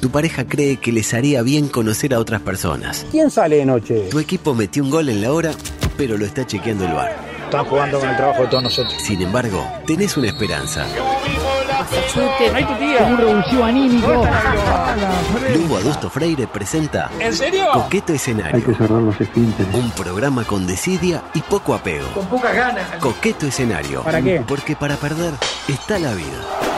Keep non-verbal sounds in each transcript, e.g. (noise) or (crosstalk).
Tu pareja cree que les haría bien conocer a otras personas. ¿Quién sale de noche? Tu equipo metió un gol en la hora, pero lo está chequeando el bar. Están jugando con el trabajo de todos nosotros. Sin embargo, tenés una esperanza. ¡Ahí tu tía! Un revulsivo anímico. Lugo Adusto Freire presenta ¿En serio? Coqueto Escenario. cerrar los esfínteres. Un programa con desidia y poco apego. Con pocas ganas. Coqueto Escenario. ¿Para qué? Porque para perder está la vida.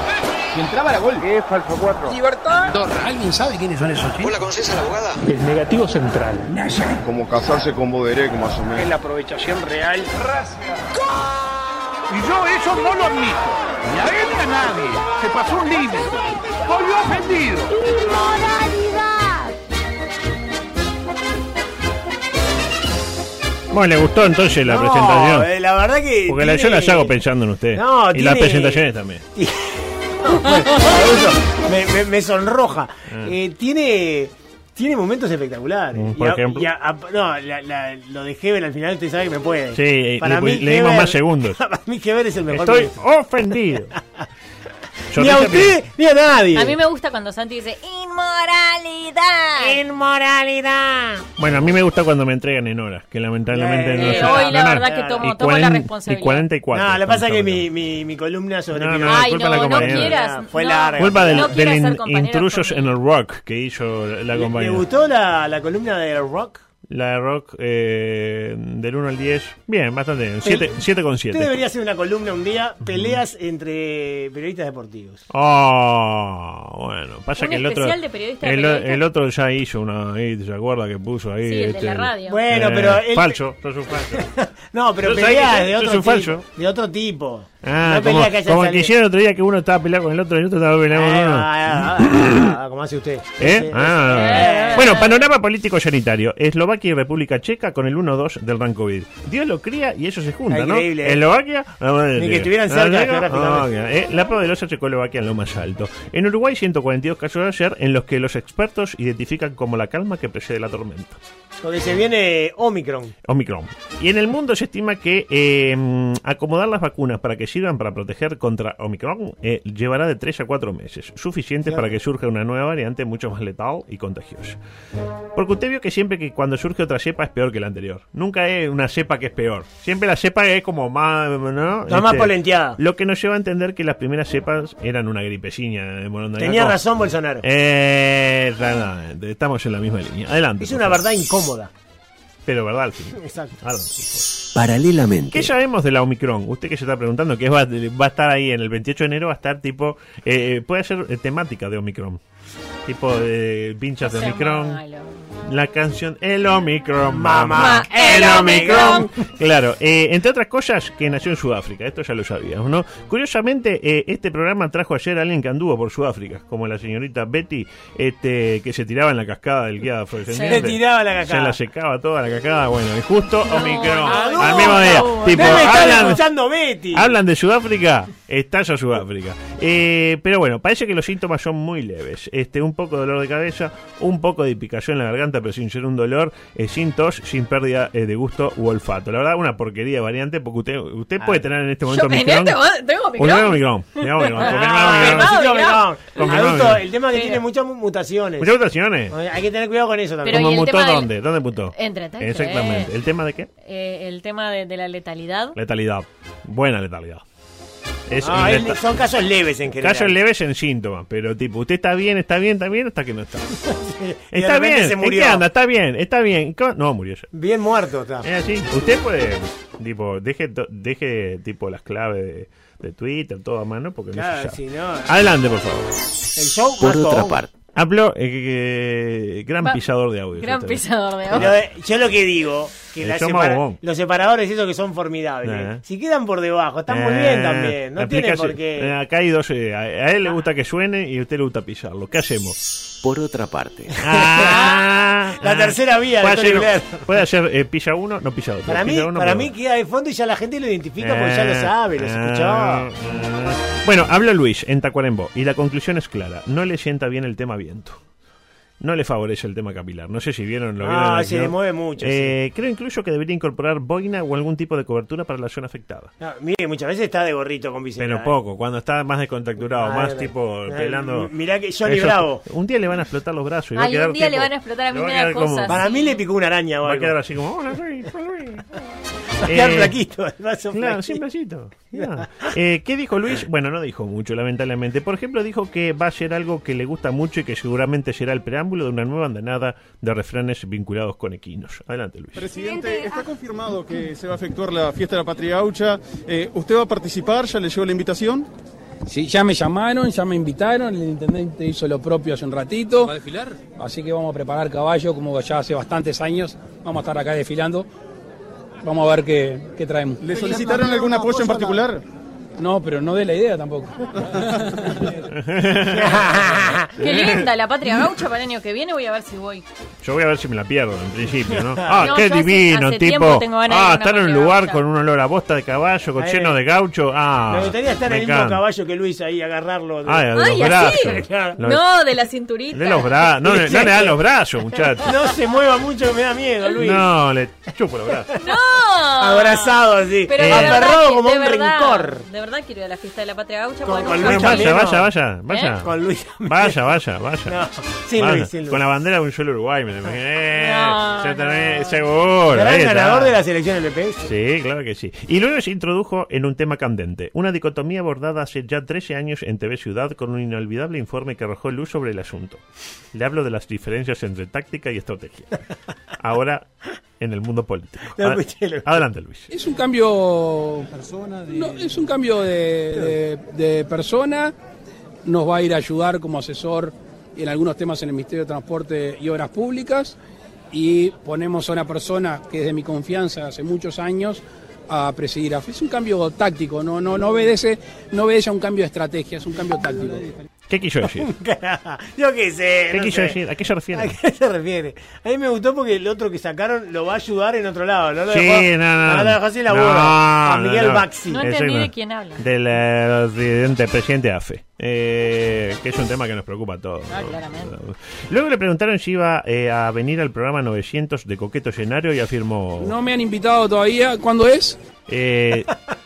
Si entraba la gol. ¿Qué es falso 4? ¡Libertad! ¿Alguien sabe quiénes son esos chicos? El negativo central. Como casarse con Boderek, más o menos. Es la aprovechación real. Y yo eso no lo admito. Ni a él ni a nadie. Se pasó un límite. Estoy ofendido. Bueno, le gustó entonces la No, presentación. eh, la verdad que. Porque la- yo tiene- las hago pensando en usted. No, y las tiene- presentaciones también. (laughs) (laughs) Me, me- me sonroja. Ah. Eh, tiene. Tiene momentos espectaculares. Mm, por Y a- ejemplo. y a- a- no, la- la- lo de Heber al final usted sabe que me puede. Sí, eh, le- le dimos más segundos. (laughs) Para mí Heber es el mejor. Estoy ministro. ofendido. (laughs) Ni a usted ni a nadie. A mí me gusta cuando Santi dice inmoralidad. Inmoralidad. Bueno, a mí me gusta cuando me entregan en horas, que lamentablemente no eh, se hoy la no, no. verdad que tomo, Y tomo la responsabilidad. Y 44. No, lo que pasa es que mi, mi, mi columna sobre. No, no, Pinochet- Ay, culpa no, la no compañera. quieras. Fue no. larga. Culpa del, No del in- intrusos en el rock que hizo la ¿Le, le compañera. gustó la, la columna de Rock? La de rock eh, del 1 al 10. Bien, bastante bien. 7 con Usted 7. debería hacer una columna un día, peleas entre periodistas deportivos. Oh, bueno, pasa Un que el otro especial de periodista de el, periodista. el otro ya hizo una ahí, ¿se acuerda que puso ahí? Sí, el de este, la radio. Bueno, eh, pero él- falso, sos un falso. (laughs) No, pero peleas de otro, tipo, de otro tipo. Ah, no como, que como el que hicieron el otro día que uno estaba peleando con el otro y el otro estaba peleando con uno. ah, ah, ah, como hace usted. ¿Eh? Ah. Eh. Bueno, panorama político sanitario. Eslovaquia y República Checa con el 1-2 del Rancovid. Dios lo cría y eso se junta, ¿no? increíble, ¿eh? Eslovaquia. Ni que Dios. estuvieran cerca. Eh, La poderosa Checoslovaquia en lo más alto. En Uruguay, 142 casos de ayer en los que los expertos identifican como la calma que precede la tormenta. Porque se viene Omicron. Omicron. Y en el mundo se estima que eh, acomodar las vacunas para que sirvan para proteger contra Omicron eh, llevará de 3 a 4 meses, suficiente para que surja una nueva variante mucho más letal y contagiosa. Porque usted vio que siempre que cuando surge otra cepa es peor que la anterior. Nunca es una cepa que es peor. Siempre la cepa es como más... ¿no? Está más polenteada. Lo que nos lleva a entender que las primeras cepas eran una gripecina de. Tenía razón Bolsonaro. Eh, exactamente. Estamos en la misma línea. Adelante. es una favor. verdad incómoda. Pero verdad al fin. Exacto. Paralelamente. ¿Qué sabemos de la Omicron? Usted que se está preguntando, que va, va a estar ahí en el 28 de enero, va a estar tipo, eh, puede ser eh, temática de Omicron. Tipo de pinchas de Omicron. malo. La canción El Omicron, mamá, el Omicron. Omicron. Claro, eh, entre otras cosas, que nació en Sudáfrica, esto ya lo sabíamos, ¿no? Curiosamente, eh, este programa trajo ayer a alguien que anduvo por Sudáfrica, como la señorita Betty, este, que se tiraba en la cascada del guía afrodescendiente. Se tiraba la cascada. Se la secaba toda la cascada, bueno, y justo Omicron, no, al mismo día. no, tipo, hablan, escuchando Betty. hablan de Sudáfrica, estalla Sudáfrica. Eh, pero bueno, parece que los síntomas son muy leves. Este, un poco de dolor de cabeza, un poco de picación en la garganta, pero sin ser un dolor, eh, sin tos, sin pérdida eh, de gusto u olfato. La verdad, una porquería de variante, porque usted, usted puede tener en este momento este tengo. Ah, Omicron. Omicron. Confirmado Adulto, el tema es que tiene muchas mu- mutaciones. Muchas mutaciones. Hay que tener cuidado con eso también. ¿Cómo ¿y el mutó dónde? ¿Dónde mutó? Entre Exactamente. ¿El tema de qué? Eh, el tema de, de la letalidad. Letalidad. Buena letalidad. Es Ah, él- son casos leves en general. Casos leves en síntomas, pero tipo, usted está bien, está bien, está bien, hasta que no está. (laughs) Está bien, se ¿en murió. qué anda? Está bien, está bien. No, murió ya. Bien muerto está. Es así. Usted puede, tipo, deje, deje tipo las claves de, de Twitter, todo a mano, porque no Claro, se si no. Adelante, por favor. El show Por otra parte. Habló, eh, eh, gran Va- pisador de audio. Gran pisador de Pero audio. eh, yo lo que digo, que Eh, la son separa- babón. los separadores esos que son formidables. Eh. Si quedan por debajo, están muy Eh, bien también. No tiene por qué. Eh, acá hay dos. eh, a, a él le gusta que suene y a usted le gusta pisarlo. ¿Qué hacemos? Por otra parte, Ah, (laughs) La tercera vía de puede hacer, Blair. puede hacer eh, pilla uno, no pilla otro. Para mí, uno, para mí queda de fondo y ya la gente lo identifica porque ya lo Eh, sabe, lo eh, escuchó. eh. Bueno, habla Luis en Tacuarembó y la conclusión es clara. No le sienta bien el tema viento. No le favorece el tema capilar. No sé si vieron lo Ah, vieron el se le mueve mucho, Eh, Creo incluso que debería incorporar boina o algún tipo de cobertura para la zona afectada. No, mire, muchas veces está de gorrito con Vicente. Pero poco, cuando está más descontracturado, Ah, más verdad. tipo Ah, pelando. mirá que Johnny Eso- Bravo. Un día le van a explotar los brazos. Y va a quedar un día le van a explotar, a mí me da como- cosas. Para mí le picó una araña o Va a quedar así como. (laughs) (laughs) Eh, flaquito, el vaso Claro, flaquito. sin bracito. Ya. Eh, ¿Qué dijo Luis? Bueno, no dijo mucho, lamentablemente. Por ejemplo, dijo que va a ser algo que le gusta mucho y que seguramente será el preámbulo de una nueva andanada de refranes vinculados con equinos. Adelante, Luis. Presidente, está confirmado que se va a efectuar la fiesta de la Patria Gaucha. Eh, ¿Usted va a participar? ¿Ya le llegó la invitación? Sí, ya me llamaron, ya me invitaron, el intendente hizo lo propio hace un ratito. ¿Va a desfilar? Así que vamos a preparar caballo, como ya hace bastantes años. Vamos a estar acá desfilando. Vamos a ver qué, qué traemos. ¿Le solicitaron algún apoyo en particular? No, pero no dé la idea tampoco. (laughs) Qué linda la patria gaucha para el año que viene. Voy a ver si voy. Yo voy a ver si me la pierdo en principio, ¿no? (laughs) Ah, No, qué yo hace- divino, hace tipo. tiempo tengo ganas de ir a Ah, una estar en un patria lugar gaucha. con un olor a bosta de caballo, con lleno de gaucho. Ah, Me gustaría estar en el mismo encanta. caballo que Luis ahí, agarrarlo. de- Ay, de los Ay, brazos. (laughs) así. No, de la cinturita. De los brazos. No, le- no le dan los brazos, muchachos. No se mueva mucho que me da miedo, Luis. No, le chupo los brazos. No. Abrazado así, Pero de verdad aferrado que- como de un verdad, rencor. De verdad quiero ir a la fiesta de la patria gaucha. Con- con Luis vaya, vaya, vaya, vaya. ¿Eh? Con Luis. Vaya, vaya, vaya. No, sin Vaya. Luis, sin Luis. Con la bandera de un solo Uruguay, me. Eh, No, también, no. seguro. Gran ahí está. ganador de la selección del PPS. Sí, claro que sí. Y luego se introdujo en un tema candente, una dicotomía abordada hace ya 13 años en TV Ciudad con un inolvidable informe que arrojó luz sobre el asunto. Le hablo de las diferencias entre táctica y estrategia. Ahora, en el mundo político. Ad-. Adelante, Luis. Es un cambio. No, es un cambio de, de- de persona. Nos va a ir a ayudar como asesor en algunos temas en el Ministerio de Transporte y Obras Públicas. Y ponemos a una persona que es de mi confianza hace muchos años a presidir. Es un cambio táctico, no, no, no obedece, no obedece a un cambio de estrategia, es un cambio táctico. ¿Qué quiso decir? (laughs) Yo qué sé. ¿Qué no quiso sé. decir? ¿A qué se refiere? ¿A qué se refiere? A mí me gustó porque el otro que sacaron lo va a ayudar en otro lado. No lo Sí, dejó, no, no. lo dejó sin laburo. No, a no, Miguel no. Baxi. No entendí de quién habla. Del presidente, presidente AFE. Eh, que es un tema que nos preocupa a todos. Ah, claramente. Luego le preguntaron si iba eh, a venir al programa 900 de Coqueto Escenario y afirmó... No me han invitado todavía. ¿Cuándo es? Eh, (laughs)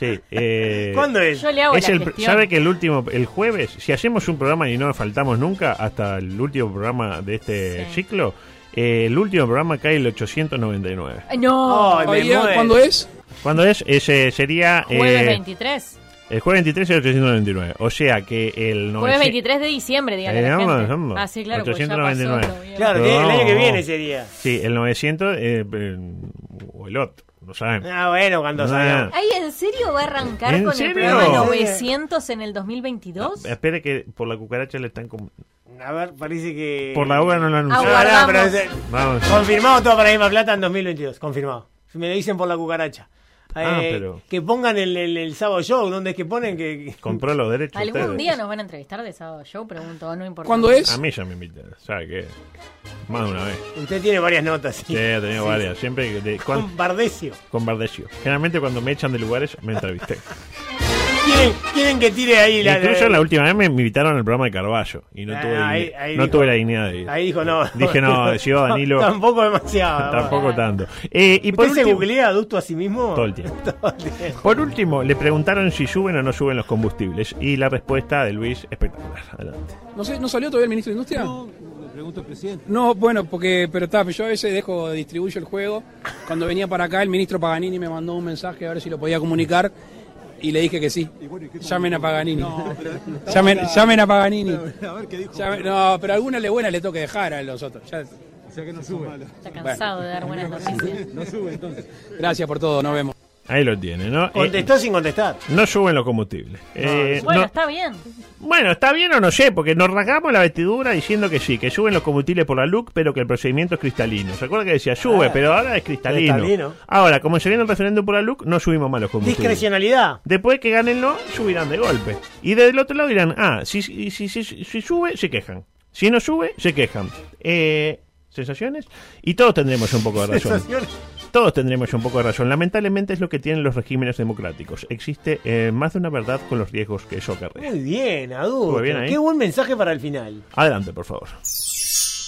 sí. Eh, ¿Cuándo es? Yo le hago es la el. ¿Sabe que el último, el jueves, si hacemos un programa y no faltamos nunca, hasta el último programa de este Sí. ciclo, eh, el último programa cae el 899. Ay, No. Muero. ¿Cuándo es? ¿Cuándo es? Ese sería... Jueves eh, 23. El jueves 23 es el 899. O sea que el 900... Jueves 23 de diciembre, dígale Eh, vamos, gente. vamos. Ah, sí, claro, porque ya 899. pasó. Claro, tiene- el año que No. viene sería. Sí, el 900 eh, eh, o el otro, no saben. Ah, bueno, cuando Ah. salga. Ay, ¿en serio va a arrancar ¿En con serio? el programa Sí. 900 en el 2022? Espere que por la cucaracha le están... com- A ver, parece que. Por la hora no lo Ah, anunciaron. no, Aguardamos. pero es- Vamos. confirmado todo para la misma plata en 2022. Confirmado. Me lo dicen por la cucaracha. Ah, Eh, pero- Que pongan el, el, el sábado show. ¿Dónde es que ponen? Que, Compró los derechos ¿Algún ustedes. día nos van a entrevistar de sábado show? Pregunto, no importa. ¿Cuándo es? A mí ya me invitan, ¿sabe qué? Más de una vez. Usted tiene varias notas. Sí, he tenido varias. Siempre de, cuan- Con Bardecio. con Bardecio. Generalmente cuando me echan de lugares me entrevisté. (laughs) ¿Quieren, quieren que tire ahí la. Incluso la última vez me invitaron al programa de Carballo y no Ah, tuve, ahí- no dijo- tuve la dignidad de ir. Ahí dijo no. Dije no, iba Danilo, (laughs) Tampoco demasiado. (laughs) tampoco tanto. Eh, y por ¿Usted se último, googlea adulto a sí mismo? Todo el tiempo. (laughs) Todo el tiempo. por último, le preguntaron si suben o no suben los combustibles y la respuesta de Luis espectacular. Adelante. ¿No, sé, ¿No salió todavía el ministro de Industria? No, pregunto al presidente. No, bueno, porque pero está, yo a veces dejo, distribuyo el juego. Cuando venía para acá, el ministro Paganini me mandó un mensaje a ver si lo podía comunicar y le dije que sí. Llamen a Paganini. llamen, llamen a Paganini. Llamen- no, pero alguna le buena le toque dejar a los otros. Ya- Está cansado de dar buenas noticias. gracias por todo, nos vemos. Ahí lo tiene, ¿no? Eh, Contestó sin contestar. no suben los combustibles. Eh, Bueno, no- está bien. bueno, está bien o no sé, porque nos rasgamos la vestidura diciendo que sí, que suben los combustibles por la LUC, pero que el procedimiento es cristalino. ¿Se acuerda que decía sube, Ah, pero ahora es cristalino? cristalino. Ahora, como se viene el referéndum por la LUC, no subimos más los combustibles. Discrecionalidad. Después que ganen no, subirán de golpe. Y del otro lado dirán, ah, si, si, si, si- si sube, se quejan. Si no sube, se quejan. Eh, ¿Sensaciones? Y todos tendremos un poco de razón. (laughs) Sensaciones. Todos tendremos un poco de razón. Lamentablemente es lo que tienen los regímenes democráticos. Existe eh, más de una verdad con los riesgos que eso acarrea. Muy bien, adulto. Muy bien ahí. Qué buen mensaje para el final. Adelante, por favor.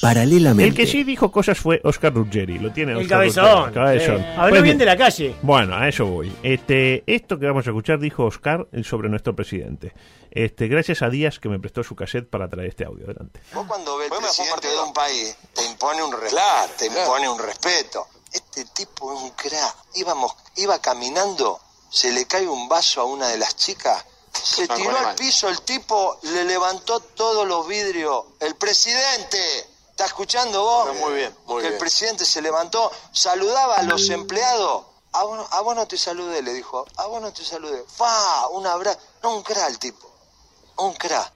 Paralelamente. El que sí dijo cosas fue Oscar Ruggeri. Lo tiene El Oscar cabezón. Ruggeri. Cabezón. Sí. Habló Pues bien de la calle. Bueno, a eso voy. Este, esto que vamos a escuchar dijo Oscar sobre nuestro presidente. Este, gracias a Díaz que me prestó su cassette para traer este audio. Adelante. Vos cuando ves presidente de un país, te impone un respeto, te impone un respeto. Este tipo es un crack. Íbamos, iba caminando, se le cae un vaso a una de las chicas, se tiró al piso el tipo, le levantó todos los vidrios. El presidente, ¿está escuchando vos? Muy bien, muy Que el bien. presidente se levantó, saludaba a los empleados. A vos, no- a vos no te saludé, le dijo. A vos no te saludé. ¡Fa! Un abrazo. No, un crack el tipo. Un crack.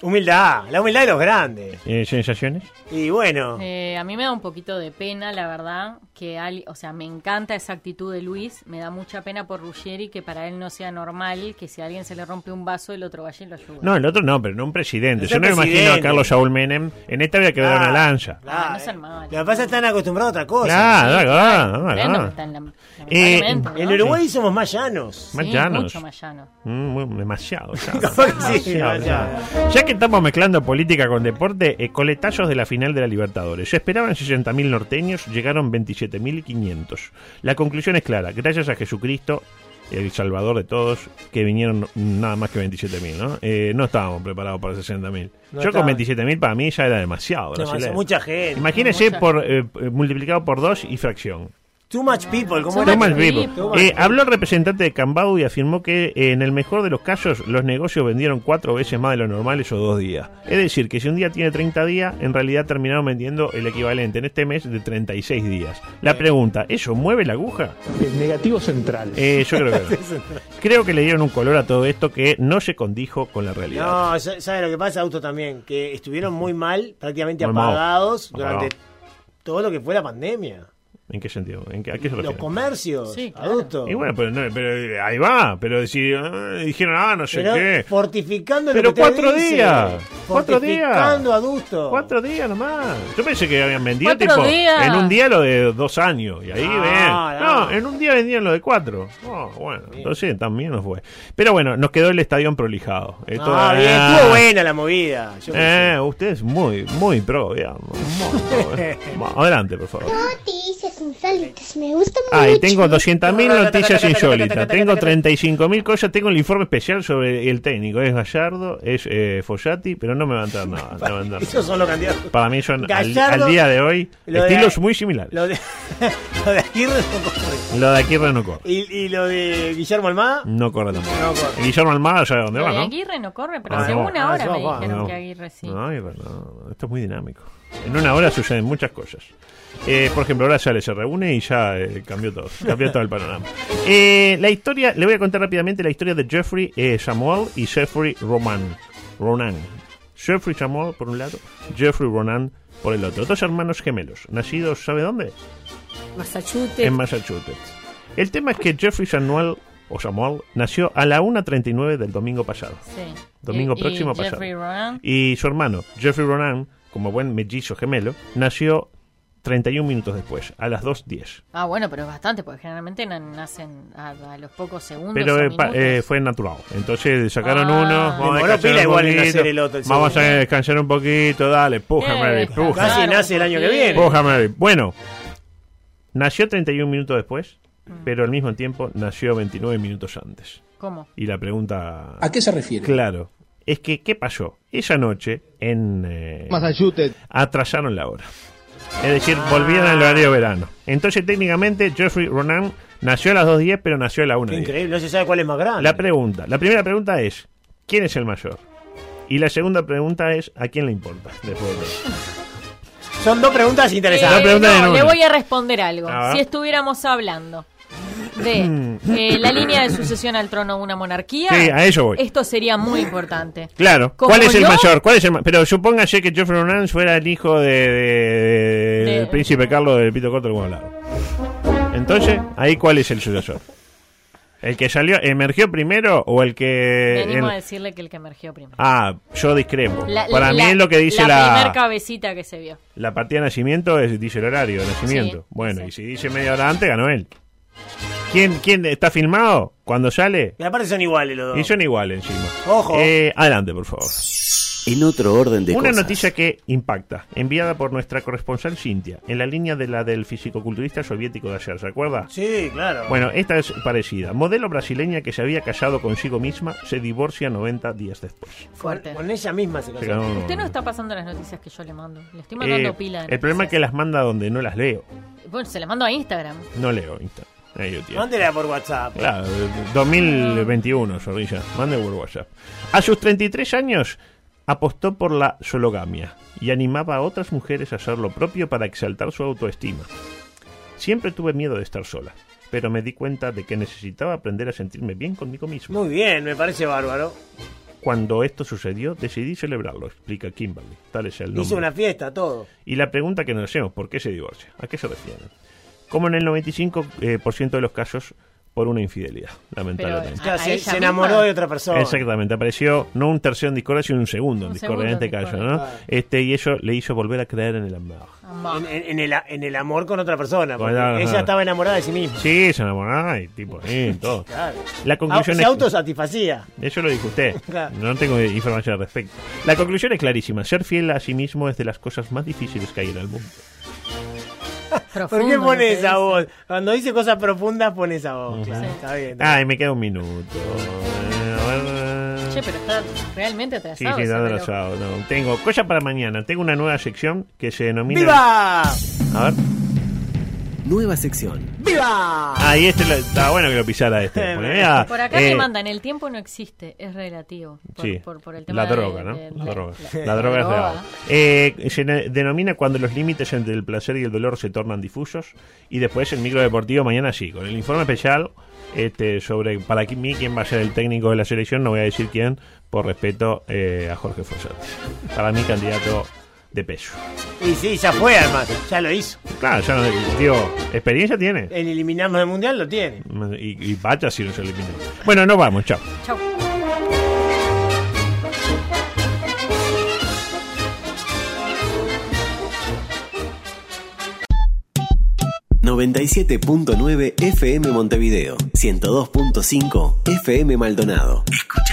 Humildad, la humildad de los grandes. Eh, ¿Sensaciones? Y bueno, Eh, a mí me da un poquito de pena, la verdad, que al, o sea, me encanta esa actitud de Luis, me da mucha pena por Ruggeri que para él no sea normal que si a alguien se le rompe un vaso el otro vaya y lo ayuda. No, el otro no, pero no un presidente. Es Yo no me imagino a. Carlos Saúl Menem. En esta había que dar Ah, una lanza. Ah, no malos. lo que pasa es que están acostumbrados a otra cosa. Claro, claro, claro, claro. en Eh, En ¿no? Uruguay somos más llanos. Más Sí, llanos. mucho más llano. Mm, demasiado. (laughs) ya. Que estamos mezclando política con deporte, eh, coletazos de la final de la Libertadores. Se esperaban 60.000 norteños, llegaron 27.500. La conclusión es clara. Gracias a Jesucristo, el salvador de todos, que vinieron nada más que 27.000, ¿no? Eh, no estábamos preparados para 60.000. No Yo con estaban. 27.000 para mí ya era demasiado. Mucha gente. Imagínese Mucha por eh, multiplicado por dos y fracción. Too much people, ¿cómo Too era? much people. Too much Eh, people. habló el representante de Cambau y afirmó que eh, en el mejor de los casos los negocios vendieron cuatro veces más de lo normal esos dos días. Es decir, que si un día tiene 30 días, en realidad terminaron vendiendo el equivalente en este mes de 36 días. La pregunta, ¿eso mueve la aguja? negativo central. Eh, yo creo que no. (laughs) Creo que le dieron un color a todo esto que no se condijo con la realidad. No, sa- ¿sabe lo que pasa, Auto, también? Que estuvieron muy mal, prácticamente Muy apagados Apagado. durante todo lo que fue la pandemia. ¿En qué sentido? ¿En qué, ¿A qué se Los refiere? comercios, Sí, claro. Y bueno, pero, no- pero ahí va. Pero si ah, dijeron, ah, no sé Pero qué. fortificando Pero lo que cuatro dice. días, cuatro días. Fortificando, adulto. Cuatro días nomás. Yo pensé que habían vendido Cuatro tipo días. en un día lo de dos años. Y ahí No, ven. no. No, en un día vendían lo de cuatro. Oh, bueno, entonces también nos fue. Pero bueno, nos quedó el estadio prolijado. Esto, Ah, bien, ah, estuvo buena la movida. Yo Eh, usted es muy, muy pro, digamos. Muy pro, eh. (laughs) Adelante, por favor. Insólitas, me gusta mucho. Ay, tengo 200.000 noticias insólitas, tengo 35.000 cosas, tengo el informe especial sobre el técnico. Es Gallardo, es eh, Follati, pero no me va a entrar nada. no me va a entrar sé. (laughs) Esos son los candidatos. Para mí son al, Gallardo, al día de hoy lo de- estilos muy similares. Lo de, (laughs) lo de Aguirre no corre. Lo de Aguirre no corre. Y, y lo de Guillermo Almada, No corre tampoco. no corre. Guillermo Almada sabe dónde Lo va, de ¿no? Aguirre no corre, pero Ah, hace no. una hora no, me no. dijeron No. que Aguirre sí. No, Aguirre no. Esto es muy dinámico. En una hora suceden muchas cosas. Eh, por ejemplo, ahora sale, se reúne y ya eh, cambió todo. Cambió todo el panorama. Eh, la historia, le voy a contar rápidamente la historia de Jeffrey eh, Samuel y Jeffrey Roman. Ronan. Jeffrey Samuel por un lado, Jeffrey Ronan por el otro. Dos hermanos gemelos, nacidos, ¿sabe dónde? Massachusetts. En Massachusetts. El tema es que Jeffrey Samuel, o Samuel, nació a la 1.39 del domingo pasado. Sí. Domingo Y- y próximo pasado. Jeffrey Ronan, Y su hermano, Jeffrey Ronan, como buen mellizo gemelo, nació 31 minutos después, a las 2.10. Ah, bueno, pero es bastante, porque generalmente na- nacen a, a los pocos segundos. Pero eh, pa- eh, fue natural. Entonces sacaron Ah. uno, vamos a Demoró descansar pila un igual en poquito, nacer el otro, el vamos a descansar un poquito, dale, puja Eh, Mary, puja. Casi nace el año que viene. Puja Mary. Bueno, nació 31 minutos después, Mm. pero al mismo tiempo nació 29 minutos antes. ¿Cómo? Y la pregunta... ¿A qué se refiere? Claro, es que, ¿qué pasó? Esa noche en... eh, Massachusetts. atrasaron la hora. Es decir, volvieron al horario de verano. Entonces, técnicamente, Jeffrey Ronan nació a las 2.10, pero nació a la Qué 1.10. increíble, no se sabe cuál es más grande. La pregunta, la primera pregunta es, ¿quién es el mayor? Y la segunda pregunta es, ¿a quién le importa? Después de? Son dos preguntas Eh, interesantes. La pregunta no, de le voy a responder algo. Si estuviéramos hablando de (laughs) eh, la línea de sucesión al trono de una monarquía. Sí, a eso voy. Esto sería muy importante. Claro. ¿Cuál es el yo- mayor? ¿Cuál es el ma- Pero supóngase que Geoffrey Lawrence fuera el hijo de, de- de- De- del príncipe Carlos del Pito Corto del Buen Lado. Entonces, ahí cuál es el sucesor. ¿El que salió, emergió primero o el que... Venimos el- a decirle que el que emergió primero. Ah, yo discrepo. La- Para la- mí es lo que dice la la, primer cabecita que se vio. la partida de nacimiento, es, dice el horario de nacimiento. Sí, bueno, y si dice media hora antes, ganó él. ¿Quién, ¿Quién está filmado? Cuando sale, Y aparte son iguales los dos. y son iguales encima. Ojo. Eh, adelante, por favor. En otro orden de Una cosas. noticia que impacta, enviada por nuestra corresponsal Cintia, en la línea de la del fisicoculturista soviético de ayer, ¿se acuerda? Sí, claro. Bueno, esta es parecida. Modelo brasileña que se había casado consigo misma se divorcia 90 días después. Fuerte. Con ella misma se casó. Se Usted no está pasando las noticias que yo le mando. Le estoy mandando Eh, pila. de el problema es que las manda donde no las leo. Bueno, se las mando a Instagram. No leo Insta. Ahí lo tiene. Mándela por WhatsApp. Claro, 2021, Zorrilla. Mande por WhatsApp. A sus 33 años apostó por la sologamia y animaba a otras mujeres a hacer lo propio para exaltar su autoestima. Siempre tuve miedo de estar sola, pero me di cuenta de que necesitaba aprender a sentirme bien conmigo mismo. Muy bien, me parece bárbaro. Cuando esto sucedió, decidí celebrarlo, explica Kimberly. Tal es el nombre. Hizo una fiesta, todo. Y la pregunta que nos hacemos, ¿por qué se divorcia? ¿A qué se refieren? Como en el 95% eh, por ciento de los casos, por una infidelidad, lamentablemente. Claro, ¿A se, enamoró misma? de otra persona. Exactamente, apareció no un tercero en discordia, sino un segundo en discordia en este caso, ¿no? claro. Este, y eso le hizo volver a creer en el amor. En, en- en el, en el amor con otra persona. porque Bueno, ajá. ella estaba enamorada de sí misma. Sí, se enamoró, y tipo, sí, (laughs) todo. Claro. La conclusión se es... autosatisfacía. Eso lo dijo usted. (laughs) Claro. No tengo información al respecto. La conclusión es clarísima. Ser fiel a sí mismo es de las cosas más difíciles que hay en el mundo. ¿Por qué lo pone que esa voz? Cuando dice cosas profundas, pone esa voz. Claro, Sí. está bien. está Ay, me queda un minuto. A ver. Che, pero está realmente Sí, atrasado. sí, ese está atrasado. No. Tengo cosa para mañana. Tengo una nueva sección que se denomina. ¡Viva! A ver. Nueva sección. ¡Viva! Ahí este lo- estaba bueno que lo pisara este. (laughs) Por acá eh, me mandan, el tiempo no existe, es relativo. Por, Sí, por, por el tema la de- droga, ¿no? de- la, de- droga. la- La droga es droga. real. Eh, se denomina cuando los límites entre el placer y el dolor se tornan difusos. Y después el micro deportivo mañana sí, con el informe especial este sobre para mí quién va a ser el técnico de la selección. No voy a decir quién, por respeto eh, a Jorge Fossati. Para mí, candidato de peso. Y sí, ya fue, además. Ya lo hizo. Claro, ya no, digo, experiencia tiene. El eliminarnos del mundial lo tiene. Y, y vaya si no se elimina. Bueno, nos vamos, chao. Chau. 97.9 FM Montevideo, 102.5 FM Maldonado. Escucha